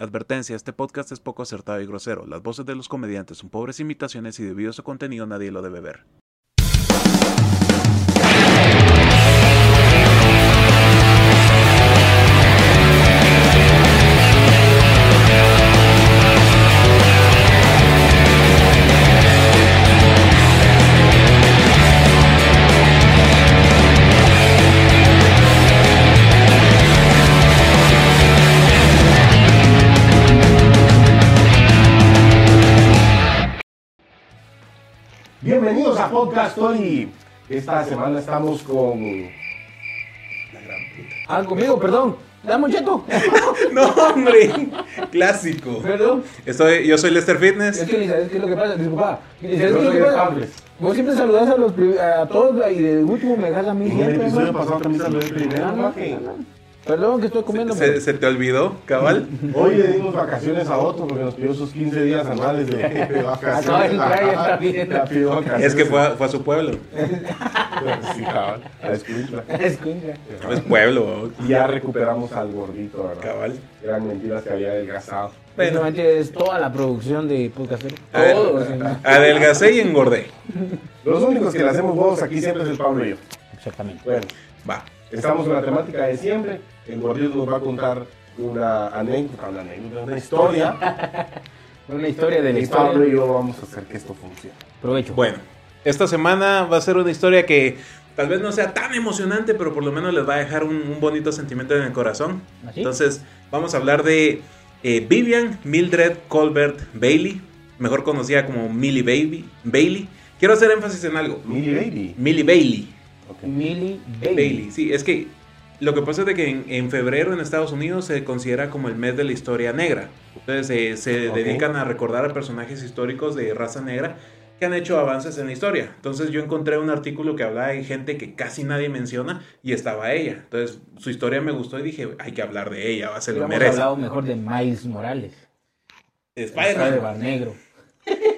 Advertencia, este podcast es poco acertado y grosero. Las voces de los comediantes son pobres imitaciones y debido a su contenido nadie lo debe ver. Bienvenidos a Podcast Story. Esta semana estamos con. Ah, conmigo, perdón. Dame un cheto. No, hombre, clásico. Perdón. Estoy, yo soy Lester Es Fitness. que sabes qué es lo que pasa. Disculpa. Qué es lo soy que pasa. Vos siempre saludas a, los, a todos y de último me dejas a mí En el episodio pasado también saludé primero. Ah, no, ¿no? Que Perdón que estoy comiendo. ¿Se, pero- se te olvidó, cabal? Hoy le dimos vacaciones a Otto porque nos pidió sus 15 días anuales de, de vacaciones. Acaba de entrar y está bien. La pidió vacaciones. Es que fue a, fue a su pueblo. Sí, cabal. A Escuintla. No es pueblo, Y ya recuperamos al gordito, ¿verdad? cabal. Eran mentiras que había adelgazado. Bueno, Básicamente es toda la producción de podcast. A. Todo. adelgacé y engordé. Los únicos que le hacemos huevos aquí siempre es el Pablo y yo. Exactamente. Bueno, Va. Estamos con la temática de siempre. El gordito nos va a contar una anécdota, una anécdota, una historia. Una historia de la Y Pablo y yo vamos a hacer que esto funcione. Provecho. Bueno, esta semana va a ser una historia que tal vez no sea tan emocionante, pero por lo menos les va a dejar un, un bonito sentimiento en el corazón. ¿Así? Entonces, vamos a hablar de eh, Vivian Mildred Colbert Bailey, mejor conocida como Millie Baby, Bailey. Quiero hacer énfasis en algo. Millie Baby. Millie Bailey. Ok. Millie Bailey. Bailey, sí, es que lo que pasa es de que en, en febrero en Estados Unidos se considera como el mes de la historia negra. Entonces eh, se dedican a recordar a personajes históricos de raza negra que han hecho avances en la historia. Entonces yo encontré un artículo que hablaba de gente que casi nadie menciona y estaba ella. Entonces su historia me gustó y dije, hay que hablar de ella, se lo merece. hablado mejor de Miles Morales. de Spider-Man. Bar Negro.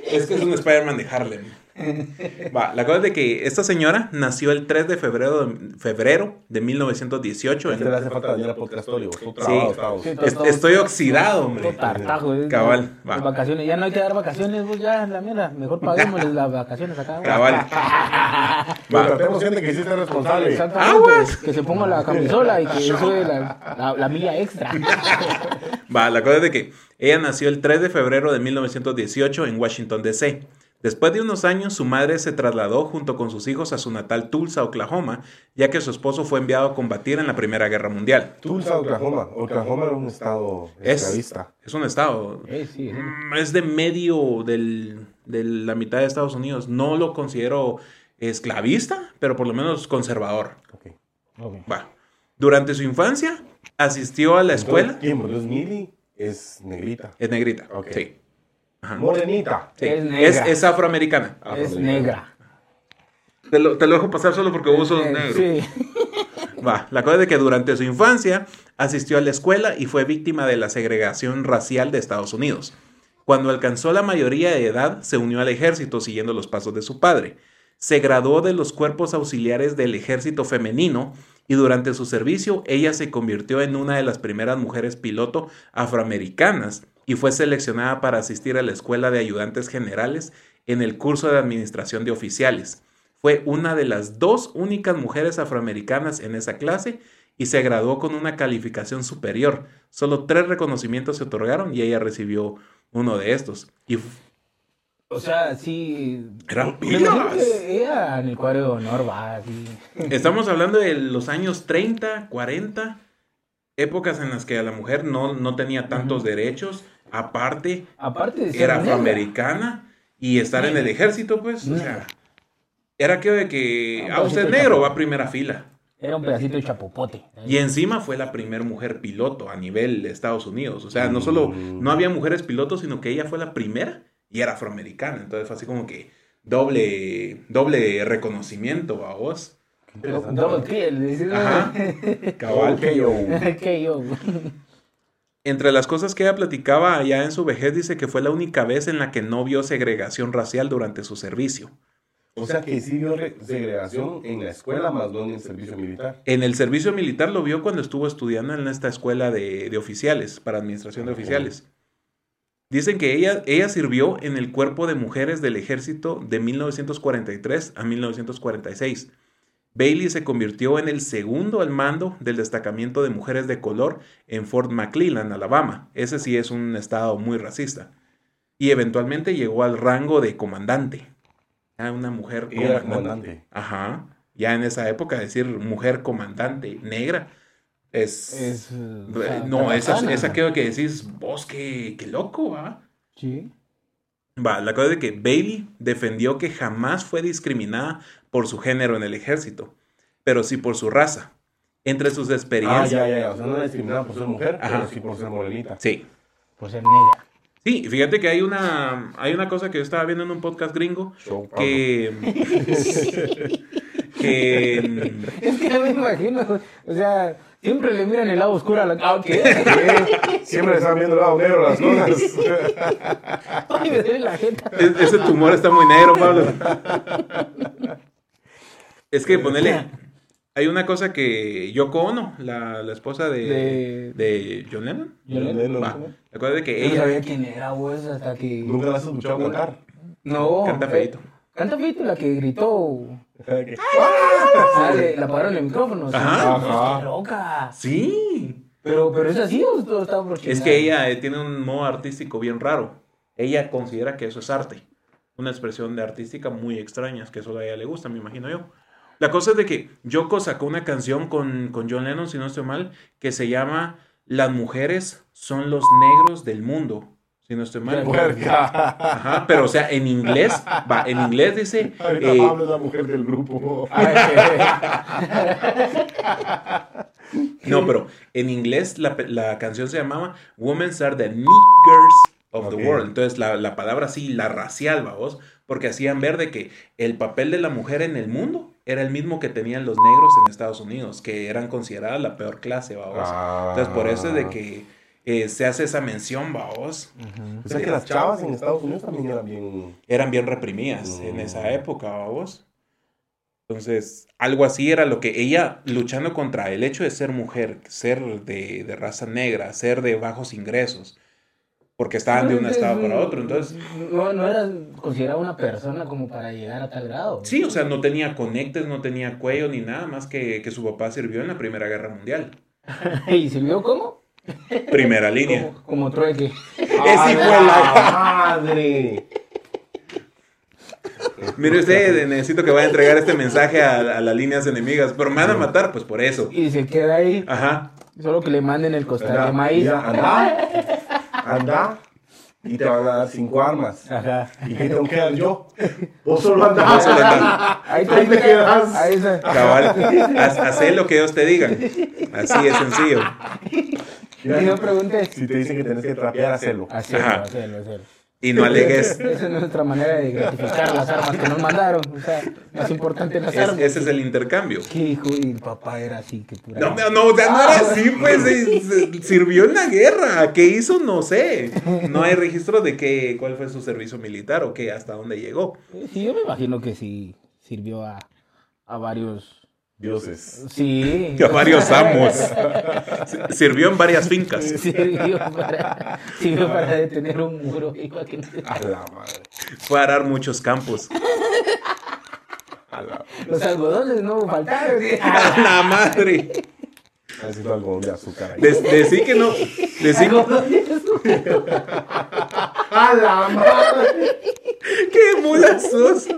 Es que es un Spider-Man de Harlem. Va, la cosa es de que esta señora nació el 3 de febrero de, febrero de 1918 en- Este le hace falta venir a Podcast Story. vos. Tú Sí. trabado, estamos. Sí, Es- estoy oxidado, hombre. Tartajo, eh. Cabal, va. Las vacaciones, ya no hay que dar vacaciones, pues ya, la mierda. Mejor paguémosles las vacaciones acá. güey. Cabal. Pero Va. tratemos gente que responsable. Aguas. Se ponga la camisola y que sube la, la, la milla extra. Va, la cosa es de que ella nació el 3 de febrero de 1918 en Washington, D.C. Después de unos años, su madre se trasladó junto con sus hijos a su natal Tulsa, Oklahoma, ya que su esposo fue enviado a combatir en la Primera Guerra Mundial. Tulsa, Oklahoma. Oklahoma era un estado Es, esclavista. es un estado. Eh, sí, mm, Es de medio del- de la mitad de Estados Unidos. No lo considero esclavista, pero por lo menos conservador. Ok. Ok. Va. Durante su infancia, asistió a la escuela. Entonces, ¿Quién? Entonces Millie es negrita. Es negrita. Ok. Sí. Ajá. Morenita. Sí. Es negra. es afroamericana. Es negra. Te lo, te lo dejo pasar solo porque vos sos negro. Sí. Va, la cosa es de que durante su infancia asistió a la escuela y fue víctima de la segregación racial de Estados Unidos. Cuando alcanzó la mayoría de edad, se unió al ejército siguiendo los pasos de su padre. Se graduó de los cuerpos auxiliares del ejército femenino y durante su servicio ella se convirtió en una de las primeras mujeres piloto afroamericanas y fue seleccionada para asistir a la escuela de ayudantes generales en el curso de administración de oficiales. Fue una de las dos únicas mujeres afroamericanas en esa clase y se graduó con una calificación superior. Solo tres reconocimientos se otorgaron y ella recibió uno de estos. Y O sea, sí. Eran pilas. en el cuadro de honor va así. estamos hablando de los años 30, 40, épocas en las que a la mujer no, no tenía tantos derechos. Aparte, Aparte de ser era afroamericana y estar en el ejército, pues, o sea, era que de que, Un ah, usted negro, va a primera fila. Era un pedacito de chapopote. Y encima fue la primer mujer piloto a nivel de Estados Unidos. O sea, no solo no había mujeres pilotos, sino que ella fue la primera y era afroamericana. Entonces fue así como que doble, doble reconocimiento a vos. Double kill. Ajá. Cabal. Entre las cosas que ella platicaba allá en su vejez, dice que fue la única vez en la que no vio segregación racial durante su servicio. O sea que sí vio re- segregación en la escuela, más no en el servicio militar. En el servicio militar lo vio cuando estuvo estudiando en esta escuela de, de oficiales, para administración de oficiales. Dicen que ella, ella sirvió en el cuerpo de mujeres del ejército de 1943 a 1946. Bailey se convirtió en el segundo al mando del destacamento de mujeres de color en Fort McClellan, Alabama. Ese sí es un estado muy racista. Y eventualmente llegó al rango de comandante. Ah, una mujer comandante. comandante. Ajá. Ya en esa época decir mujer comandante negra es... Es, eh, no, esa, bacana. es aquello que decís, vos qué, qué loco, ¿va? Sí. Va, la cosa es de que Bailey defendió que jamás fue discriminada por su género en el ejército, pero sí por su raza. Entre sus Ah, experiencias... ya, ya, ya. O sea, no era discriminada por ser mujer, Ajá. pero sí por ser morenita. Sí. Por ser negra. Sí, fíjate que hay una, hay una cosa que yo estaba viendo en un podcast gringo Show, que... que Es que me imagino, o sea, siempre le miran el lado oscuro a la ah, ¿qué? Sí, Siempre le están viendo el lado negro las cosas. Ay, me duele la jeta. Es- ese tumor está muy negro, Pablo. Es que ponele. Hay una cosa que Yoko Ono, la, la esposa de, De- de John Lennon. John Lennon. Va, ¿te acuerdas de que Yo no ella sabía quién era, vos, hasta que... Nunca la has escuchado cantar. No. canta feito? Canta feito, la que gritó. ¿Qué? Ah, le, le apagaron el micrófono. sí. Ajá. Ajá. ¡Qué loca! Sí. Pero, pero es así o todo está Es que ella eh, tiene un modo artístico bien raro. Ella considera que eso es arte. Una expresión de artística muy extraña, que eso a ella le gusta, me imagino yo. La cosa es de que Yoko sacó una canción con, con John Lennon, si no estoy mal, que se llama Las mujeres son los negros del mundo. Si no estoy mal. Ajá, pero o sea, en inglés, va, en inglés dice. Ahorita eh, Pablo es la mujer del grupo. No, pero en inglés la, la canción se llamaba Women are the niggers of the world. Entonces la, la palabra sí, la racial, vamos, porque hacían ver de que el papel de la mujer en el mundo era el mismo que tenían los negros en Estados Unidos, que eran consideradas la peor clase, vamos. Ah. Entonces por eso es de que eh, se hace esa mención, vamos. O sea que las chavas en Estados Unidos también eran bien. eran bien reprimidas en Mm. esa época, vamos. Entonces, algo así era lo que ella, luchando contra el hecho de ser mujer, ser de, de raza negra, ser de bajos ingresos, porque estaban de un estado para otro. Entonces, No, no era considerada una persona como para llegar a tal grado. sí, o sea, no tenía conectes, no tenía cuello ni nada más que, que su papá sirvió en la Primera Guerra Mundial. ¿Y sirvió cómo? Primera línea. Como, como trueque. Es hijo de la- madre! Mire usted, necesito que vaya a entregar este mensaje a, a las líneas enemigas, pero me van a matar, pues por eso. Y se queda ahí, Ajá. solo que le manden el costal de maíz. anda, anda, y te van a dar cinco armas. Ajá. ¿Y qué tengo que dar yo? Vos solo andás. Ahí te quedas. Ahí. Cabal, haz, hacé lo que ellos te digan. Así es sencillo. Y no preguntes. Si te dicen que tenés que trapear, hacelo. Hacerlo, Ajá. hacerlo, hacerlo. Y no alegues. Esa es nuestra manera de gratificar las armas que nos mandaron. O sea, más importante las Es- armas. ese es el intercambio. ¿Qué hijo? Y el papá era así, que pura. No, no, no, o sea, no era así, pues sirvió en la guerra. ¿Qué hizo? No sé. No hay registro de qué, cuál fue su servicio militar o qué, hasta dónde llegó. Sí, yo me imagino que sí sirvió a, a varios. Dioses. Sí. A varios amos. Sirvió en varias fincas. Sirvió para, sirvió para detener un muro. igual que no se- A la madre. Fue a arar muchos campos. A la Los algodones no faltaron. ¡A la madre! Necesito algodón de azúcar ahí. De- decí que no. Decí, ¡A la madre! ¡Qué mulas sos!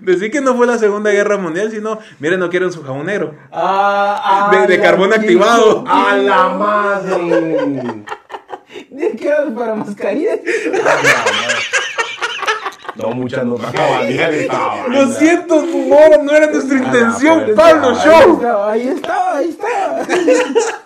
Decí que no fue la Segunda Guerra Mundial, sino, miren, no quieren su jabón negro. Ah, De- carbón activado. ¡A la madre! ¿De qué era para mascarillas? ¡A la madre! No, muchas no Lo siento, no, no era nuestra intención, Pablo. Show. Ahí estaba, ahí estaba.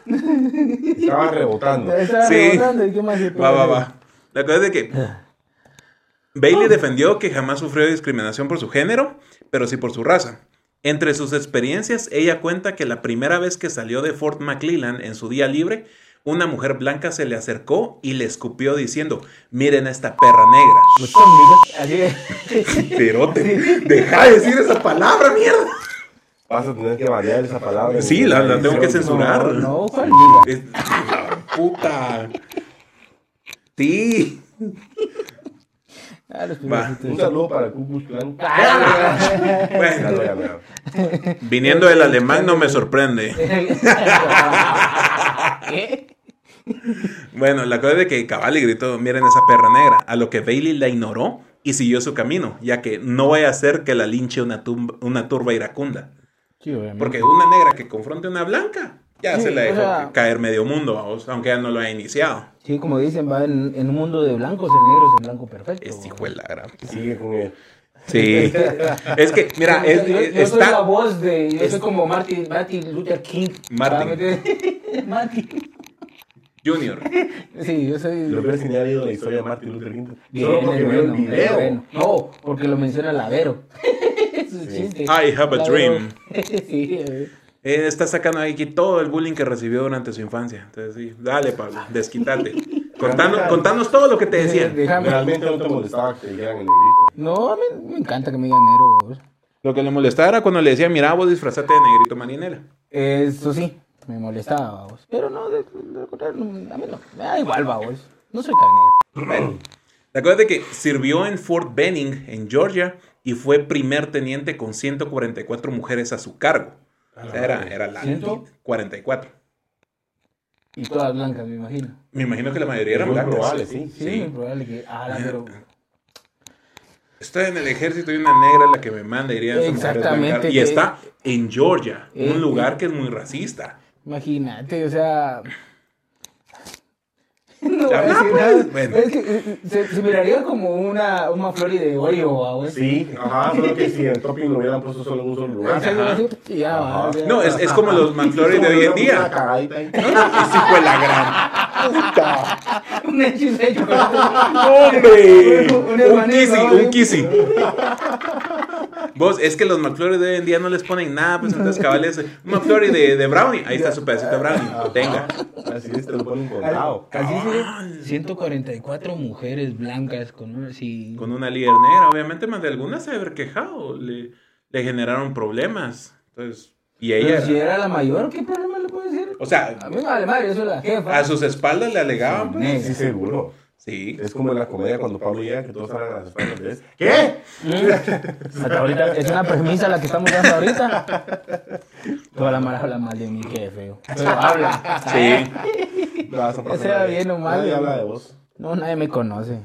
Estaba rebotando. Estaba Sí. rebotando, ¿y qué más Va, va, va. La cosa es de que Bailey defendió que jamás sufrió discriminación por su género, pero sí por su raza. Entre sus experiencias, ella cuenta que la primera vez que salió de Fort McClellan en su día libre una mujer blanca se le acercó y le escupió diciendo, miren a esta perra negra. Muchas amigas, así de- Pero te, deja de decir esa palabra, mierda. Vas a tener que variar esa palabra. Sí, la- la tengo que censurar. No, no. Es- puta. Sí. Ah, los Va. Un saludo para Klan. Ah, Bueno, viniendo del alemán no me sorprende. ¿Qué? Bueno, la cosa es de que Cabal le gritó, miren esa perra negra, a lo que Bailey la ignoró y siguió su camino, ya que no vaya a ser que la linche una, tumba- una turba iracunda. Sí. Porque una negra que confronte a una blanca, ya Sí, se la o dejó sea- caer medio mundo, vamos, aunque ya no lo ha iniciado. Sí, como dicen, va en, en un mundo de blancos, el negro es el blanco perfecto. Este hijo de la gran- Sigue con él. Sí. es que, mira, es- yo, soy la voz de. Yo es- soy como Martin, Martin Luther King. Martin. Martin. Junior. Sí, yo soy. Lo peor ni ha leído la historia de Martin Luther King. Bien, Solo porque vio el video. bueno. No, porque lo menciona Lavero. es un chiste. I have a Lavero. dream. sí, eh. Está sacando aquí todo el bullying que recibió durante su infancia. Entonces, sí, dale, Pablo, desquítate. Contanos, contanos todo lo que te decían. Déjame. Realmente no te molestaba que te dijeran el negrito. No, me, me encanta que me digan negro. Lo que le molestaba era cuando le decía, mira, vos disfrazate de negrito marinera. Eso sí, me molestaba, vos. Pero no, de, de lo contrario, no, a mí no. Me da igual, vos. No soy tan negro. Bueno, la cosa es de que sirvió en Fort Benning, en Georgia, y fue primer teniente con 144 mujeres a su cargo. O sea, era, era la ¿Ciento? 44. Y todas blancas, me imagino. Me imagino que la mayoría eran blancas. probable, sí. Sí, probable que. Ah, la, pero. Estoy en el ejército y una negra es la que me manda, esas mujeres Exactamente. Y está en Georgia, Eh, un lugar que es muy racista. Imagínate, o sea. No voy a Ah, pues, nada. bueno. Es que eh, se, se miraría como una, una flor de Oreo, vos. Sí, ajá, solo que si el topping lo hubieran puesto solo en un solo lugar. Ajá. Y ya, va, ya. No, es, es como los McFlurry de hoy en día. Ese fue la gran. un hechizo de chocolate. ¡Hombre! Un- un Un kissy, ¿no? un kissy. Vos, es que los McFlurry de hoy en día no les ponen nada, pues entonces cabales, un McFlurry de, de brownie, ahí está su pedacito de brownie, tenga. Así es, te lo ponen contado. Así se 144 mujeres blancas con una así. Con una líder negra, obviamente más de algunas se haber quejado, le, le generaron problemas. Entonces, y ella, Pero si era- era la mayor, ¿qué problema le puede decir? o sea, A mí me vale madre, yo soy la jefa. a sus espaldas le alegaban, pues. Sí, seguro. Sí. Es como en la comedia cuando Pablo llega que todos hablan a las espaldas de él. ¿Qué? Hasta ahorita es una premisa la que estamos dando ahorita. Toda la mara habla mal de mí, qué feo. Pero habla. Sí. No sea bien o mal, Nadie habla de vos. No, nadie me conoce.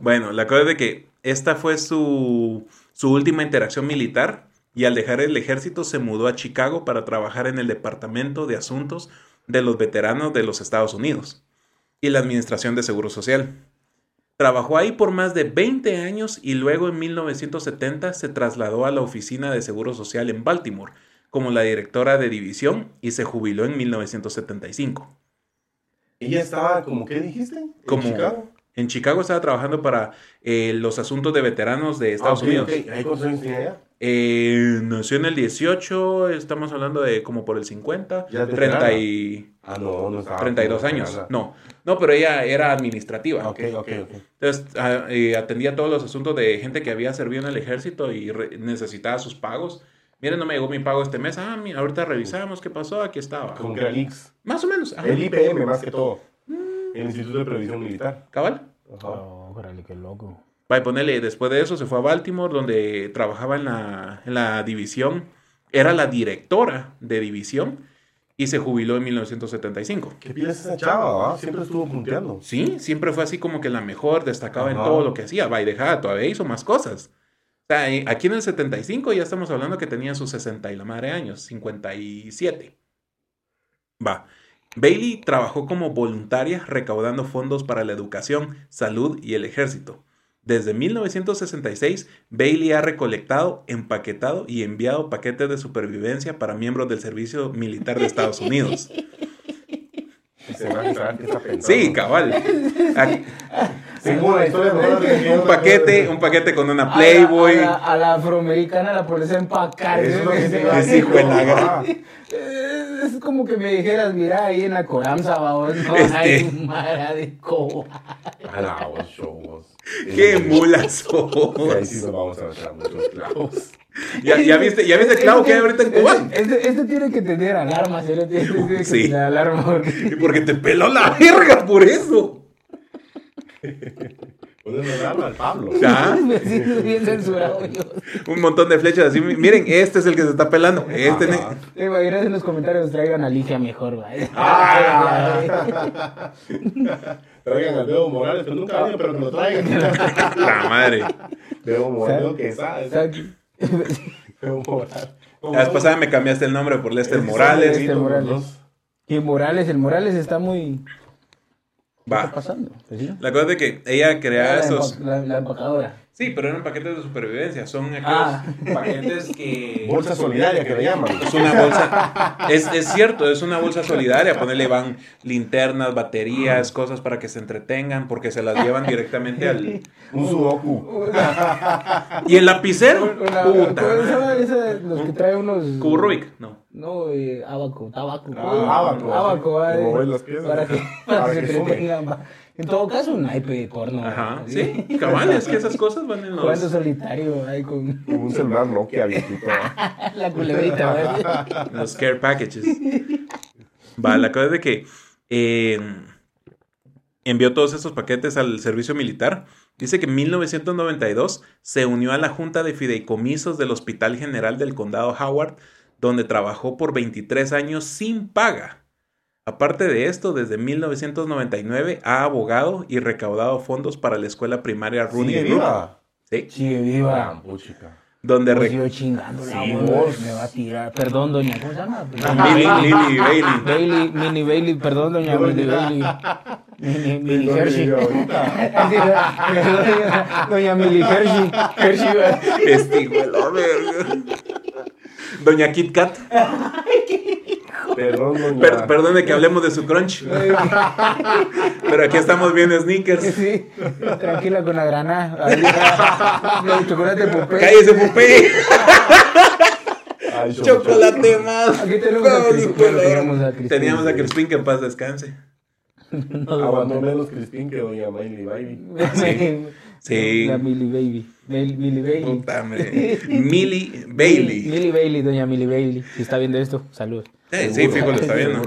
Bueno, la cosa es de que esta fue su, su última interacción militar y al dejar el ejército se mudó a Chicago para trabajar en el Departamento de Asuntos de los Veteranos de los Estados Unidos y la Administración de Seguro Social. Trabajó ahí por más de 20 años y luego en 1970 se trasladó a la Oficina de Seguro Social en Baltimore como la directora de división y se jubiló en 1975. Ella estaba como, ¿qué dijiste? ¿En Como Chicago? en Chicago estaba trabajando para eh, los asuntos de veteranos de Estados Ah, ok, Unidos. ok. ¿Ahí cuántos años tenía ella? Eh, nació en el 18, estamos hablando de como por el 50, Ya es 30 veterana. y Ah, no, no estaba. 32 como años. No, no, pero ella era administrativa. Ah, Ok, ok, ok. Entonces ah, eh, atendía todos los asuntos de gente que había servido en el ejército y re- necesitaba sus pagos. Miren, no me llegó mi pago este mes. Ah, mira, ahorita revisamos qué pasó. Aquí estaba. Como que era el IX. Más o menos. ajá. El IPM, más que todo. El Instituto de Previsión Militar. Cabal. Ajá. Oh, órale, qué loco. Va, y ponerle, después de eso se fue a Baltimore, donde trabajaba en la, en la división, era la directora de división y se jubiló en 1975. ¿Qué piensas esa chava? Siempre estuvo punteando. Sí, siempre fue así como que la mejor, destacaba en todo lo que hacía. Va, y dejaba, todavía hizo más cosas. O sea, y aquí en el 75 ya estamos hablando que tenía sus 60 y la madre años, 57. Va. Bailey trabajó como voluntaria recaudando fondos para la educación, salud y el ejército. Desde 1966, Bailey ha recolectado, empaquetado y enviado paquetes de supervivencia para miembros del Servicio Militar de Estados Unidos. Sí, cabal. Aquí- historia Un paquete, un paquete con una Playboy. A la, a la- a la afroamericana la pones a empacar. Es como que me dijeras, mira, ahí en la Coramsa, babos, no Este. hay mara de coba. A la vos. ¡Qué sos! ahí sí nos vamos a echar muchos clavos. ¿Ya, ya viste, ¿Ya viste el clavo que hay ahorita en Cuba? Este, este- este tiene que tener alarma, ¿sí? Este tiene que Sí. tener alarma. Porque... Porque te peló la verga por eso. Al Pablo. ¿Ah? Me siento bien censurado yo. Un montón de flechas así. Miren, este es el que se está pelando. Este ne- Ajá. Te imaginas en los comentarios traigan a Alicia mejor. Ah. Traigan al Bebo Morales, que nunca venido, pero que lo traigan. La madre. Bebo Morales, que sabe. Bebo Morales. La vez pasada me cambiaste el nombre por Lester Morales. Lester Morales. Y Morales, el Morales está muy. ¿Qué está Va. pasando? Pues sí. La cosa es de que ella crea la, esos. empa- la, la empacadora. Sí, pero eran paquetes de supervivencia. Son aquellos Ah. paquetes que. Bolsa solidaria que le llaman. Es una bolsa. Es, es cierto, es una bolsa solidaria. Ponerle van linternas, baterías, cosas para que se entretengan, porque se las llevan directamente al. Un sudoku. ¿Y el lapicero? Una- Puta. ¿Cómo se llama esa? Los que traen unos. Cubo Rubik, no. No, eh, abaco, tabaco. Ah, abaco, Abaco, como eh, ves las piezas. Para que, En todo caso, un naipe de porno. Ajá, sí, cabal, es que esas cosas van en Jugando los. solitario, ahí con Un celular Nokia viejito. la culebrita, ¿va? Los care packages. Va, la cosa es de que eh, envió todos esos paquetes al servicio militar. Dice que en 1992 se unió a la Junta de Fideicomisos del Hospital General del Condado Howard, donde trabajó por 23 años sin paga. Aparte de esto, desde 1999 ha abogado y recaudado fondos para la escuela primaria Rooney Sigue Brook. viva. Sí, Sigue viva. Ah, puchica. donde Pues yo chingando la Sí, voz, me va a tirar. Perdón, doña, ¿cómo se llama? Lily, Bailey. Bailey, Mini Bailey, perdón, doña Mini Bailey. Mini, Mini Hershey. Doña- Mili Hershey. Hershey. Este hijo de la verga. Doña Kit Kat. Perdón, doña. Per- perdone que hablemos de su crunch. Pero aquí estamos viendo sneakers. Sí, tranquila con la granada. El chocolate popé. Cállese, Pupe. Ay, Chocolate más. Aquí tenemos a Crispin. Teníamos a Crispin. Teníamos a Crispin que en paz descanse. Aguantó menos Crispín que doña Miley Baby. Sí. Sí. La Millie Baby. Bail- Millie Bailey. Puta, hombre. Millie Bailey. Millie Bailey, doña Millie Bailey. Si está viendo esto, saludos. Eh, sí, fijo, lo está viendo.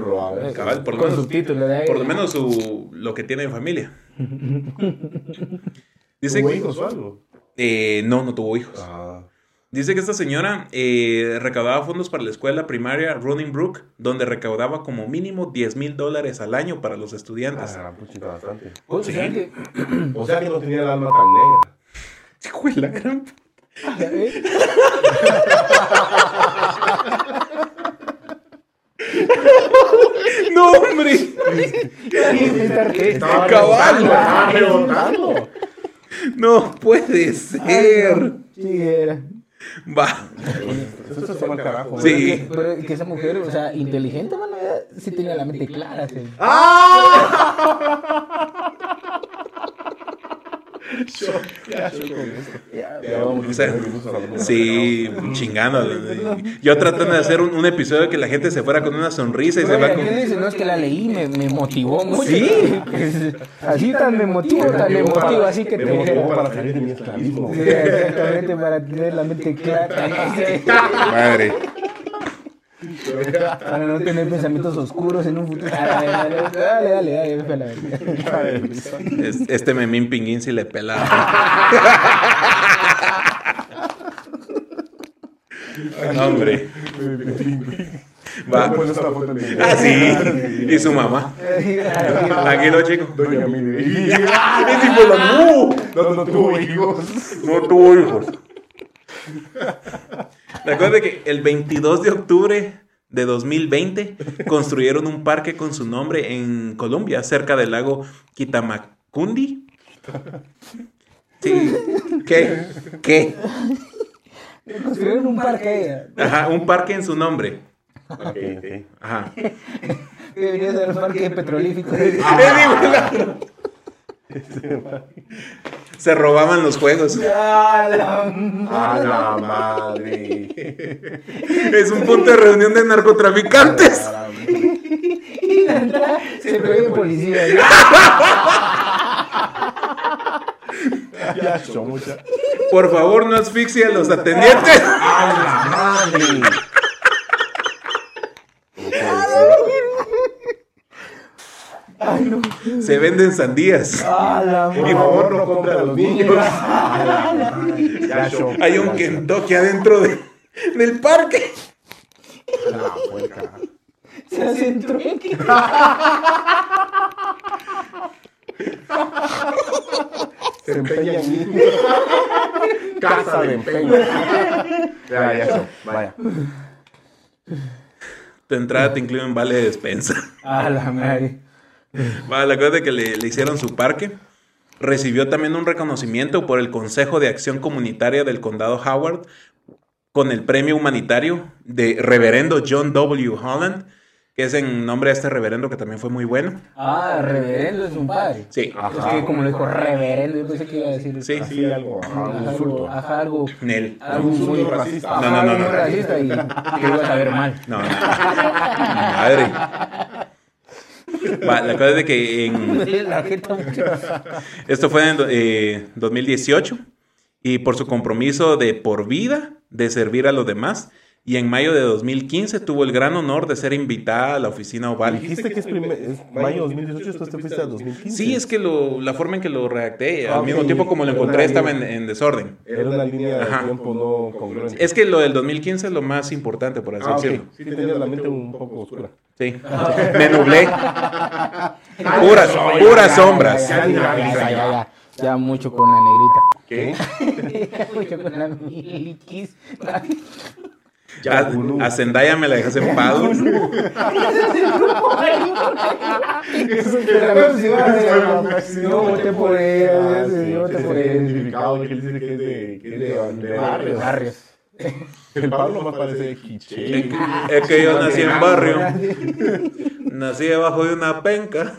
Cabal, por lo Con menos. subtítulos. ¿eh? Por lo menos su, lo que tiene en familia. Dice ¿Tuvo que, hijos o algo? eh, no, no tuvo hijos. Ah. Dice que esta señora eh, recaudaba fondos para la escuela primaria Running Brook, donde recaudaba como mínimo 10 mil dólares al año para los estudiantes. Ah, puchita bastante. O sea que- O sea que no tenía el alma tan negra. Hijo de la gran ¿eh? ¡No, hombre! Estaba Cabal. ¡No puede ser! Sí, era. Va. Eso se fue al carajo. Sí. Que, pero que esa mujer, o sea, inteligente, mano, sí tenía la mente clara. sí. Ya, Ya, vamos O sea, 19 minutos hablando de la Sí, chingando. Yo tratando de hacer un, un episodio que la gente se fuera con una sonrisa y se va Oye, con... No es que la leí, me, me motivó mucho. Sí. Así tan me motivo, tan me motivo, así que te motivó para salir de mi esclavismo. Sí, exactamente, para tener la mente clara. Madre. Para no tener pensamientos oscuros en un futuro. Dale, dale, dale, Este memín pinguín si le pelaba. No, hombre. Va. Ah, sí. Y su mamá. Aquí lo chico. Doña. No, no tuvo hijos. No tuvo hijos. Recuerde que el 22 de octubre de 2020 construyeron un parque con su nombre en Colombia, cerca del lago Kitamacundi. Sí. ¿Qué? ¿Qué? Construyeron un parque. Ajá, un parque en su nombre. Ok, ok. Ajá. Que venía a ser un parque petrolífico. Se robaban los juegos. A la- A la madre. Es un punto de reunión de narcotraficantes. A la- Y la entrada se ve de policía. Ya son muchas. Por favor, no asfixie a los atendientes. A la madre. Ay, no. Se venden sandías. A la favor, no compren a los niños. Hay un Kentucky adentro de- del parque. La puerca. Se hacen trueque. Se empeñan niños. Casa de empeño. Ya, ya. Vaya. Tu entrada te incluye un vale de despensa. A la madre. Va, la cosa de que le, le hicieron su parque. Recibió también un reconocimiento por el Consejo de Acción Comunitaria del Condado Howard con el premio humanitario de Reverendo John W. Holland, que es en nombre de este reverendo que también fue muy bueno. Ah, reverendo es un padre. Sí, Es que como le dijo reverendo, yo pensé que iba a decir. sí, Así algo. Ajá, Ajá, algo, ajá, algo, Nel. algo muy racista. Ajá, No, no, no, no. muy racista y que iba a saber mal. No, no. Madre. Va, la cosa es de que en. Esto fue en eh, 2018 y por su compromiso de por vida de servir a los demás. Y en mayo de 2015 tuvo el gran honor de ser invitada a la oficina oval. Dijiste que es, es mayo 2018, después te fuiste a 2015. Sí, es que lo- la forma en que lo redacté, Ah, al mismo tiempo como lo encontré, estaba en, en desorden. Era una línea de Ajá. tiempo no congruente. Es que lo del 2015 es lo más importante, por así Ah, ok. decirlo. Sí, tenías la mente un poco oscura. Sí. Me nublé. Puras, puras sombras. Ya, ya, ya, ya, ya, ya. Ya mucho con la negrita. ¿Qué? Ya mucho con la miliquis. A, a Zendaya me la dejas en voté por ella. Yo voté por él que es de. Barrios. El Pablo más parece quiche. Es que yo nací en barrio. Nací debajo de una penca.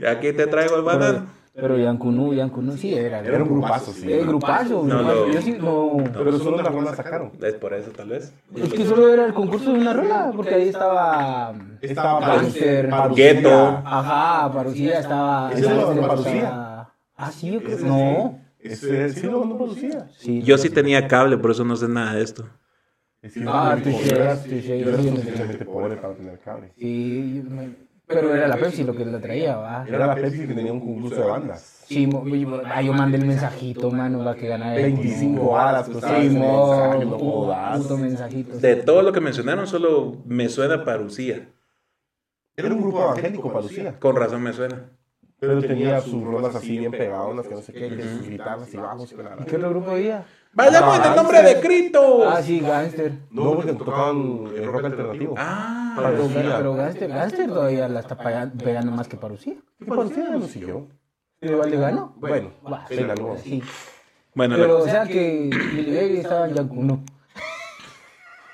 Y aquí te traigo el banano. Pero Yancunú, Yancunú sí era. Era un grupazo, sí. Eh, grupazo, No, grupazo. lo- Yo sí, no. Pero solo una rola sacaron. Es por eso, tal vez. Es que solo era el concurso de una rola, porque ahí estaba. Estaba Gangster, Parucía. Gueto. Ajá, Parucía estaba. ¿Ese lo estaba- ganó Parucía? Ah, sí, yo creo. No. Ese sí lo mandó Parucía. Sí. Yo sí tenía cable, por eso no sé nada de esto. Ah, touché, touché. Yo era suficientemente pobre para tener cable. Sí, pero era la Pepsi lo que la traía, va. Era la Pepsi que tenía un concurso de bandas. Sí, mo- yo, ah, yo mandé el mensajito, mano, para que ganara. el 25 Yancunú. horas costaba ese Sí, mo, mensaje, no puto- jodas. puto mensajito. De todo lo que mencionaron, solo me suena Parucía. Era un grupo evangélico, Parucía. Con razón me suena. Pero tenía sus rolas así bien pegadas, que no sé qué, que sus guitarras y bajos. ¿Y qué otro grupo había? ¡Vayamos en el nombre de Cristo! Ah, sí, Gangster. No, porque tocaban el rock alternativo. Ah, Pero, pero Gangster, Gangster todavía la está pega- pegando más que Parucía. ¿Qué Parucía no siguió? ¿Pero igual le ganó? Bueno, se la ganó. Sí. bueno, la- Pero, o sea que Baby estaba en Yankuno.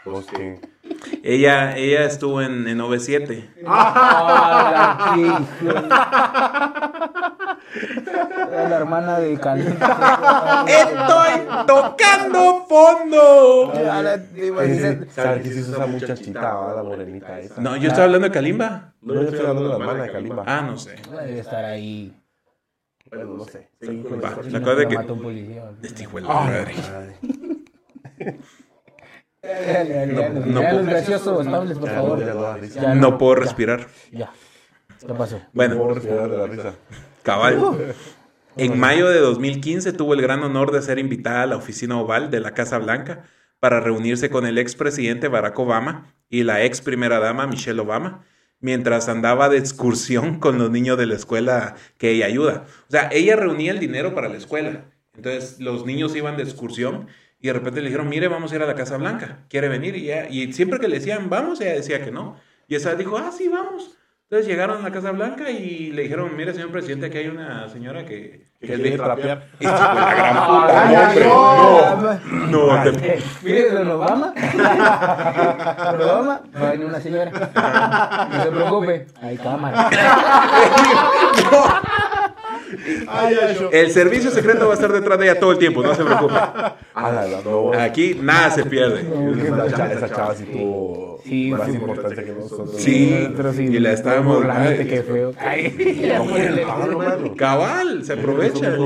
Pues que... ella, ella estuvo en, en OV7. ¡Ah, la Era la hermana de Calenta. ¡Estoy tocando fondo! Ese- ¿Sabes que sí es esa muchachita, la morenita esa? No, yo estaba hablando de Kalimba. No, yo estoy hablando de la hermana de Kalimba. Ah, no sé. Debe estar ahí. Bueno, no sé. Va, la cosa de que... Este hijo de la madre. No puedo. no No respirar. Ya. ¿Qué pasó? No Bueno, puedo respirar de la risa. cabal. En mayo de 2015 tuvo el gran honor de ser invitada a la oficina oval de la Casa Blanca para reunirse con el expresidente Barack Obama y la ex primera dama Michelle Obama, mientras andaba de excursión con los niños de la escuela que ella ayuda. O sea, ella reunía el dinero para la escuela. Entonces los niños iban de excursión y de repente le dijeron, mire, vamos a ir a la Casa Blanca, ¿quiere venir? Y, ella- y siempre que le decían, vamos, ella decía que no. Y esa dijo, ah, sí, vamos. Entonces llegaron a la Casa Blanca y le dijeron, mire, señor presidente, aquí hay una señora que... Es de- de la gran Ah, puta, no, hombre. no. No, te- Mire, don Obama. Don Obama, va a venir una señora. No se preocupe, hay cámara. Ay, ay, yo. El servicio secreto va a estar detrás de ella todo el tiempo, no se preocupe. Ah. Aquí nada se pierde. Esa chava, sí tuvo Sí, más sí. importancia que nosotros. Sí. Y la estábamos- que feo. Cabal, se aprovecha.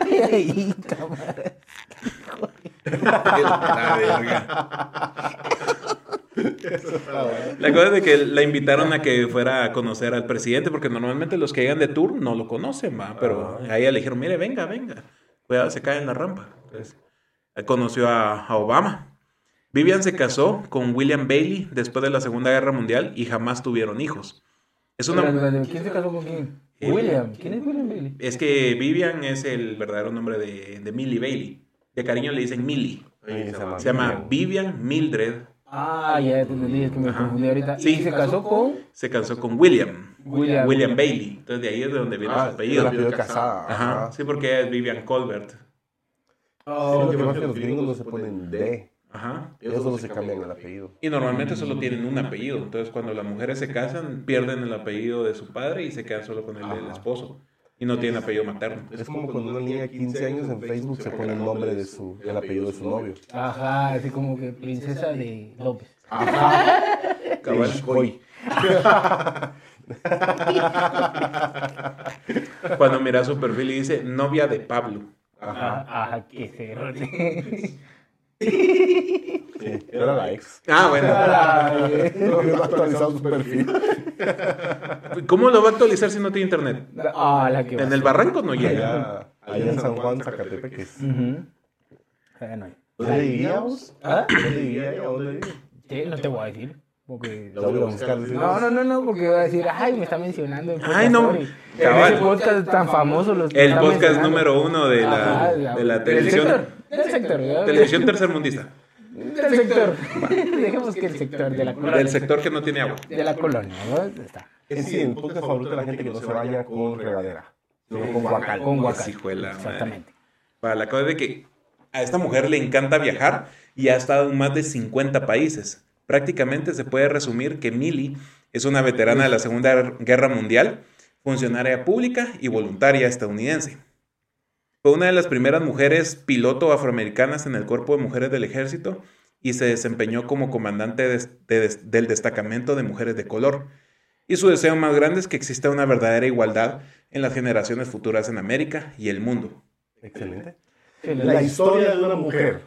Ay, cámara. La verga. La cosa es de que la invitaron a que fuera a conocer al presidente, porque normalmente los que llegan de tour no lo conocen, va. Pero a ella le dijeron, mire, venga, venga. Cuidado, se cae en la rampa. Entonces, conoció a, a Obama. Vivian se casó con William Bailey después de la Segunda Guerra Mundial y jamás tuvieron hijos. Es una... ¿Quién se casó con quién? Eh, William. ¿Quién es William Bailey? Es que Vivian es el verdadero nombre de, de Millie Bailey. De cariño le dicen Millie. Se llama Se llama Vivian Mildred. Ah, ya te entendí, es que me Ajá. confundí ahorita. Sí. Y se casó con Se casó con William. William. William Bailey. Entonces de ahí es de donde viene su Ah, el apellido. apellido de casada. Ajá. Ajá. Sí, porque ella es Vivian Colbert. Sí, lo que pasa es que los gringos no se ponen D. Ajá. Ellos solo se cambian el apellido. Y normalmente solo tienen un apellido. Entonces cuando las mujeres se casan, pierden el apellido de su padre y se quedan solo con el del Ajá. esposo. Y no tienen apellido materno. Es como cuando una niña de 15 años en Facebook se pone el nombre de su, el apellido de su novio. Ajá, así como que princesa de López. Ajá. Cabal. Hoy. Cuando mira su perfil y dice novia de Pablo. Ajá, ajá, qué cerote. Sí, era la ex. Ah, bueno. No había actualizado su perfil. ¿Cómo lo va a actualizar si no tiene internet? Ah, la que En el barranco no llega. Allá, allá en San Juan, Zacatepec. Bueno, ¿Dónde vivíamos? ¿Ah? ¿Dónde vivía ella? ¿Dónde vivía? Sí, no te voy a decir. Porque... La voy a buscar. ¿sí? No, no, no, no, porque voy a decir, ay, me está mencionando en Ay, no, Podcast. Ese tan famoso. Los El podcast número uno de la, Ajá, de la televisión. Sector, Del sector, ¿verdad? Televisión tercermundista. Del sector. Dejemos que el sector de la colonia. Del sector que no tiene agua. De la colonia, ¿no? Está. Es sí, el podcast favorito de la gente que no se baña con regadera, con guacal. Con guacal. Exactamente. Para la cosa de que a esta mujer le encanta viajar y ha estado en más de 50 países. Prácticamente se puede resumir que Millie es una veterana de la Segunda Guerra Mundial, funcionaria pública y voluntaria estadounidense. Fue una de las primeras mujeres piloto afroamericanas en el cuerpo de mujeres del ejército y se desempeñó como comandante de- de- del destacamento de mujeres de color. Y su deseo más grande es que exista una verdadera igualdad en las generaciones futuras en América y el mundo. Excelente. La historia de una mujer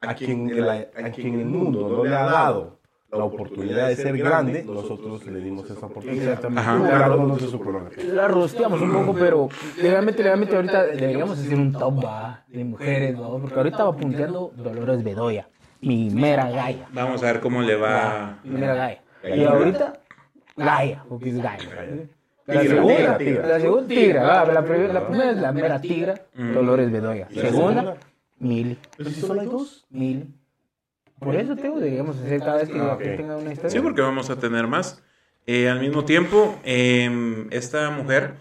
a quien, el, a quien el mundo no le ha dado la oportunidad de ser grande, nosotros le dimos esa oportunidad. Exactamente. La rosteamos un poco, pero legalmente, legalmente ahorita deberíamos hacer un top ¿va? de mujeres, ¿va? porque ahorita va punteando Dolores Bedoya, mi mera gaya. Vamos a ver cómo le va. Mi mera gaya. Y ahorita, gaya, porque es gaya. La segunda, la segunda, tigra. La, primera, la primera es la mera tigra, Mm. Dolores Bedoya. la Segunda, segunda? Mili. Pero si solo hay dos. Mili. Por eso, Teo, deberíamos hacer cada vez que, Ah, ok. que tenga una historia. Sí, porque vamos a tener más. Eh, al mismo tiempo, eh, esta mujer,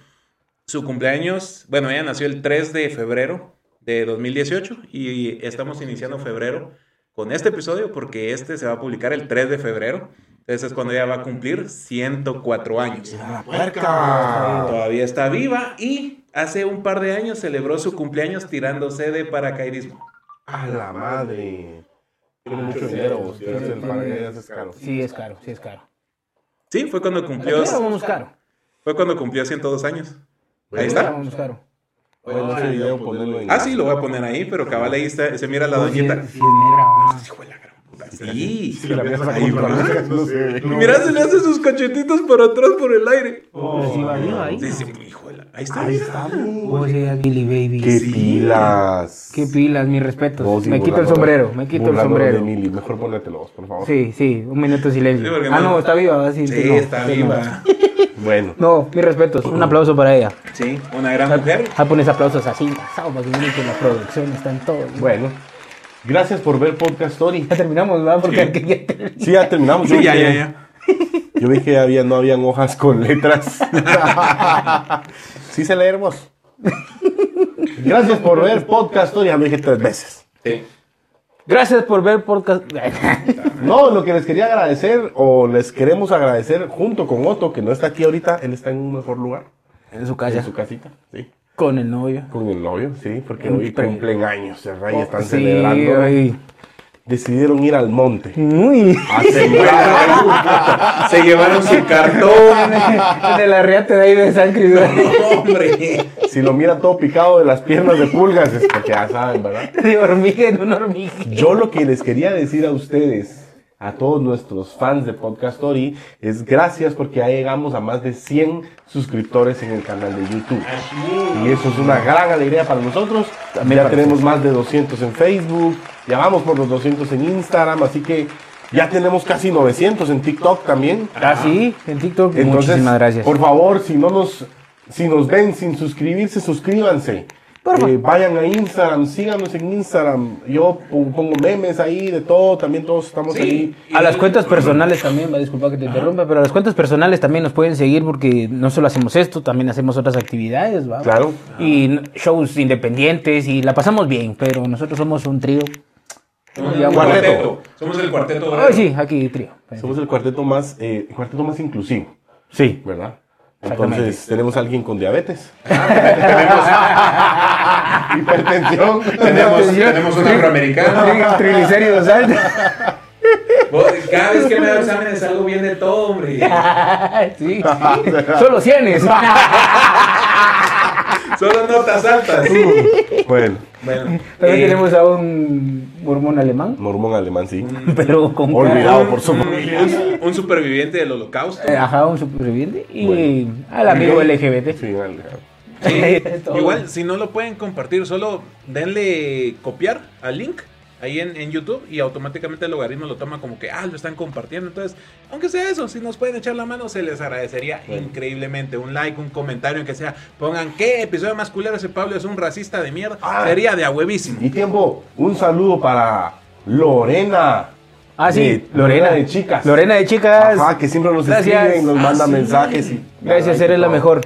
su cumpleaños, bueno, ella nació el 3 de febrero de 2018 y estamos iniciando febrero con este episodio porque este se va a publicar el 3 de febrero. Entonces es cuando ella va a cumplir 104 años. ¡La puerca! Todavía está viva y hace un par de años celebró su cumpleaños tirándose de paracaidismo. ¡A la madre! Tiene mucho dinero, vos. Tirarse el paracaídas es caro. Sí, es caro, sí es caro. Sí, fue cuando cumplió, vamos caro. fue cuando cumplió 102 años. Ahí está. vamos caro. Bueno, ese video ponerlo en... Ah, sí, lo voy a poner ahí, pero cabal ahí está, se mira la doñita. Sí, es negra, Sí, Sí, la ahí no sé. Mira, se le hace sus cachetitos para atrás por el aire. Sí ahí. Sí, sí, hijo de la- Ahí está. Ahí está. Eres Billy Baby. ¡Qué Sí. pilas! Qué pilas, mis respetos. Sí, me quito el sombrero, me quito el sombrero. de Mili. Mejor póntelos, por favor. Sí, sí, un minuto de silencio. Sí, ah, no- está viva. Sí, Sí, no, está sí, viva. Bueno. No, mis respetos, un aplauso para ella. Sí, una gran mujer. Ah, pones aplausos así, asado, para que la producción está en todo. Bueno. Gracias por ver Podcast Story. Ya terminamos, ¿verdad? Porque aquí ya terminamos. Sí, ya terminamos. Yo Sí, ya, vi ya, que- ya. Yo vi que había, no habían hojas con letras. sí se leemos. Gracias por ver Podcast Story. Ya lo dije tres veces. Sí. Gracias por ver podcast. No, lo que les quería agradecer, o les queremos agradecer junto con Otto, que no está aquí ahorita, él está en un mejor lugar, en su en casa. su casita, sí. Con el novio. Con el novio, sí, porque hoy pre- cumplen años, el rey están Sí, celebrando. Decidieron ir al monte. Muy. A sembrar. Se llevaron su cartón. De la riata de ahí de San Cristóbal. Hombre. si lo mira todo picado de las piernas de pulgas, es porque ya saben, ¿verdad? De hormiga en una hormiga. Yo lo que les quería decir a ustedes, a todos nuestros fans de Podcast Story, es gracias porque ya llegamos a más de 100 suscriptores en el canal de YouTube. Y eso es una gran alegría para nosotros. También ya tenemos más de 200 en Facebook, ya vamos por los 200 en Instagram, así que ya tenemos casi 900 en TikTok también. Ah, sí, en TikTok. Entonces, Muchísimas gracias. por favor, si no nos, si nos ven sin suscribirse, suscríbanse. Eh, vayan a Instagram, síganos en Instagram. Yo pon- pongo memes ahí de todo, también todos estamos ahí. A las cuentas personales también, va, disculpa que te interrumpa, pero a las cuentas personales también nos pueden seguir porque no solo hacemos esto, también hacemos otras actividades, ¿va? Claro. Y shows independientes y la pasamos bien, pero nosotros somos un trío. Somos Ya, el cuarteto. cuarteto. Somos el cuarteto. Ay, sí, aquí trío. Somos el cuarteto más, eh, el cuarteto más inclusivo, Sí. ¿verdad? Entonces, tenemos a alguien con diabetes. Hipertensión. Tenemos, tenemos un afroamericano. Triglicéridos altos. Cada vez que me da exámenes algo bien de todo, hombre. sí. Solo cienes. Solo notas altas. Bueno, Bueno, También eh, tenemos a un mormón alemán, mormón alemán, sí. pero con Olvidado por su un, un superviviente del holocausto. Eh, Ajá, un superviviente. Y Bueno. al amigo LGBT. Sí. Sí, igual, si no lo pueden compartir, solo denle copiar al link ahí en, en YouTube y automáticamente el logaritmo lo toma como que, ah, lo están compartiendo. Entonces, aunque sea eso, si nos pueden echar la mano, se les agradecería increíblemente. Un like, un comentario, que sea. Pongan, ¿qué episodio más culero ese Pablo es un racista de mierda? Ah. Sería de a huevísimo. Y tiempo, un saludo para Lorena. Ah, sí, de- Lorena. de chicas. Lorena de chicas. Ajá, que siempre nos Gracias. escriben, nos Ah, manda sí. mensajes. Y, Gracias, eres la mejor.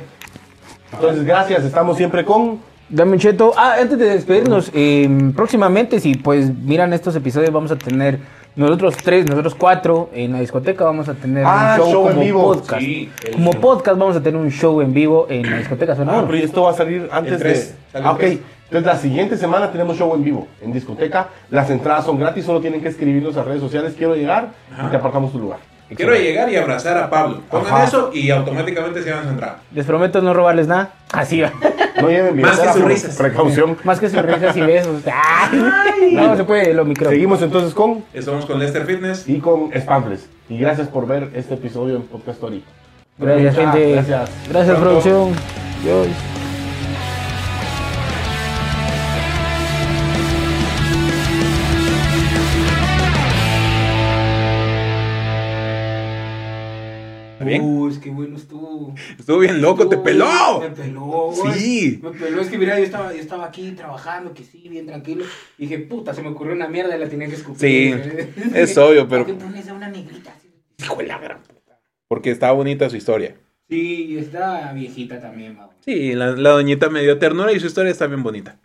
Entonces, gracias, estamos siempre con. Dame un cheto. Ah, antes de despedirnos, eh, próximamente, si pues miran estos episodios, vamos a tener nosotros tres, nosotros cuatro en la discoteca. Vamos a tener Ah, un show, show en como vivo. podcast. Sí, como show. podcast, vamos a tener un show en vivo en la discoteca Zona Ah, pero esto va a salir antes tres, de. Ah, ok. tres. Entonces, la siguiente semana tenemos show en vivo en discoteca. Las entradas son gratis, solo tienen que escribirnos a redes sociales. Quiero llegar y te apartamos tu lugar. Quiero llegar y abrazar a Pablo. Pongan Ajá. eso y automáticamente se van a entrar. Les prometo no robarles nada. Así va. No lleven Más que billetera sus por risas. precaución. Más que sonrisas y besos. Ay, no se puede lo micro. Seguimos entonces con Estamos con Lester Fitness. y con Spamfles. Y gracias por ver este episodio en Podcast Story. Gracias, gente. Gracias. Gracias, Pronto. producción. Dios. Bien? Uh, es que bueno estuvo. Estuvo bien loco, te peló. Me peló, güey. Sí. Me peló. Es que mira, yo estaba, yo estaba aquí trabajando, que sí, bien tranquilo. Y dije, puta, se me ocurrió una mierda y la tenía que escupir. Sí, es obvio, pero- ¿Por qué pones a una negrita? Hijo de la gran puta. Porque estaba bonita su historia. Sí, y está viejita también, vamos. Sí, la, la doñita me dio ternura y su historia está bien bonita.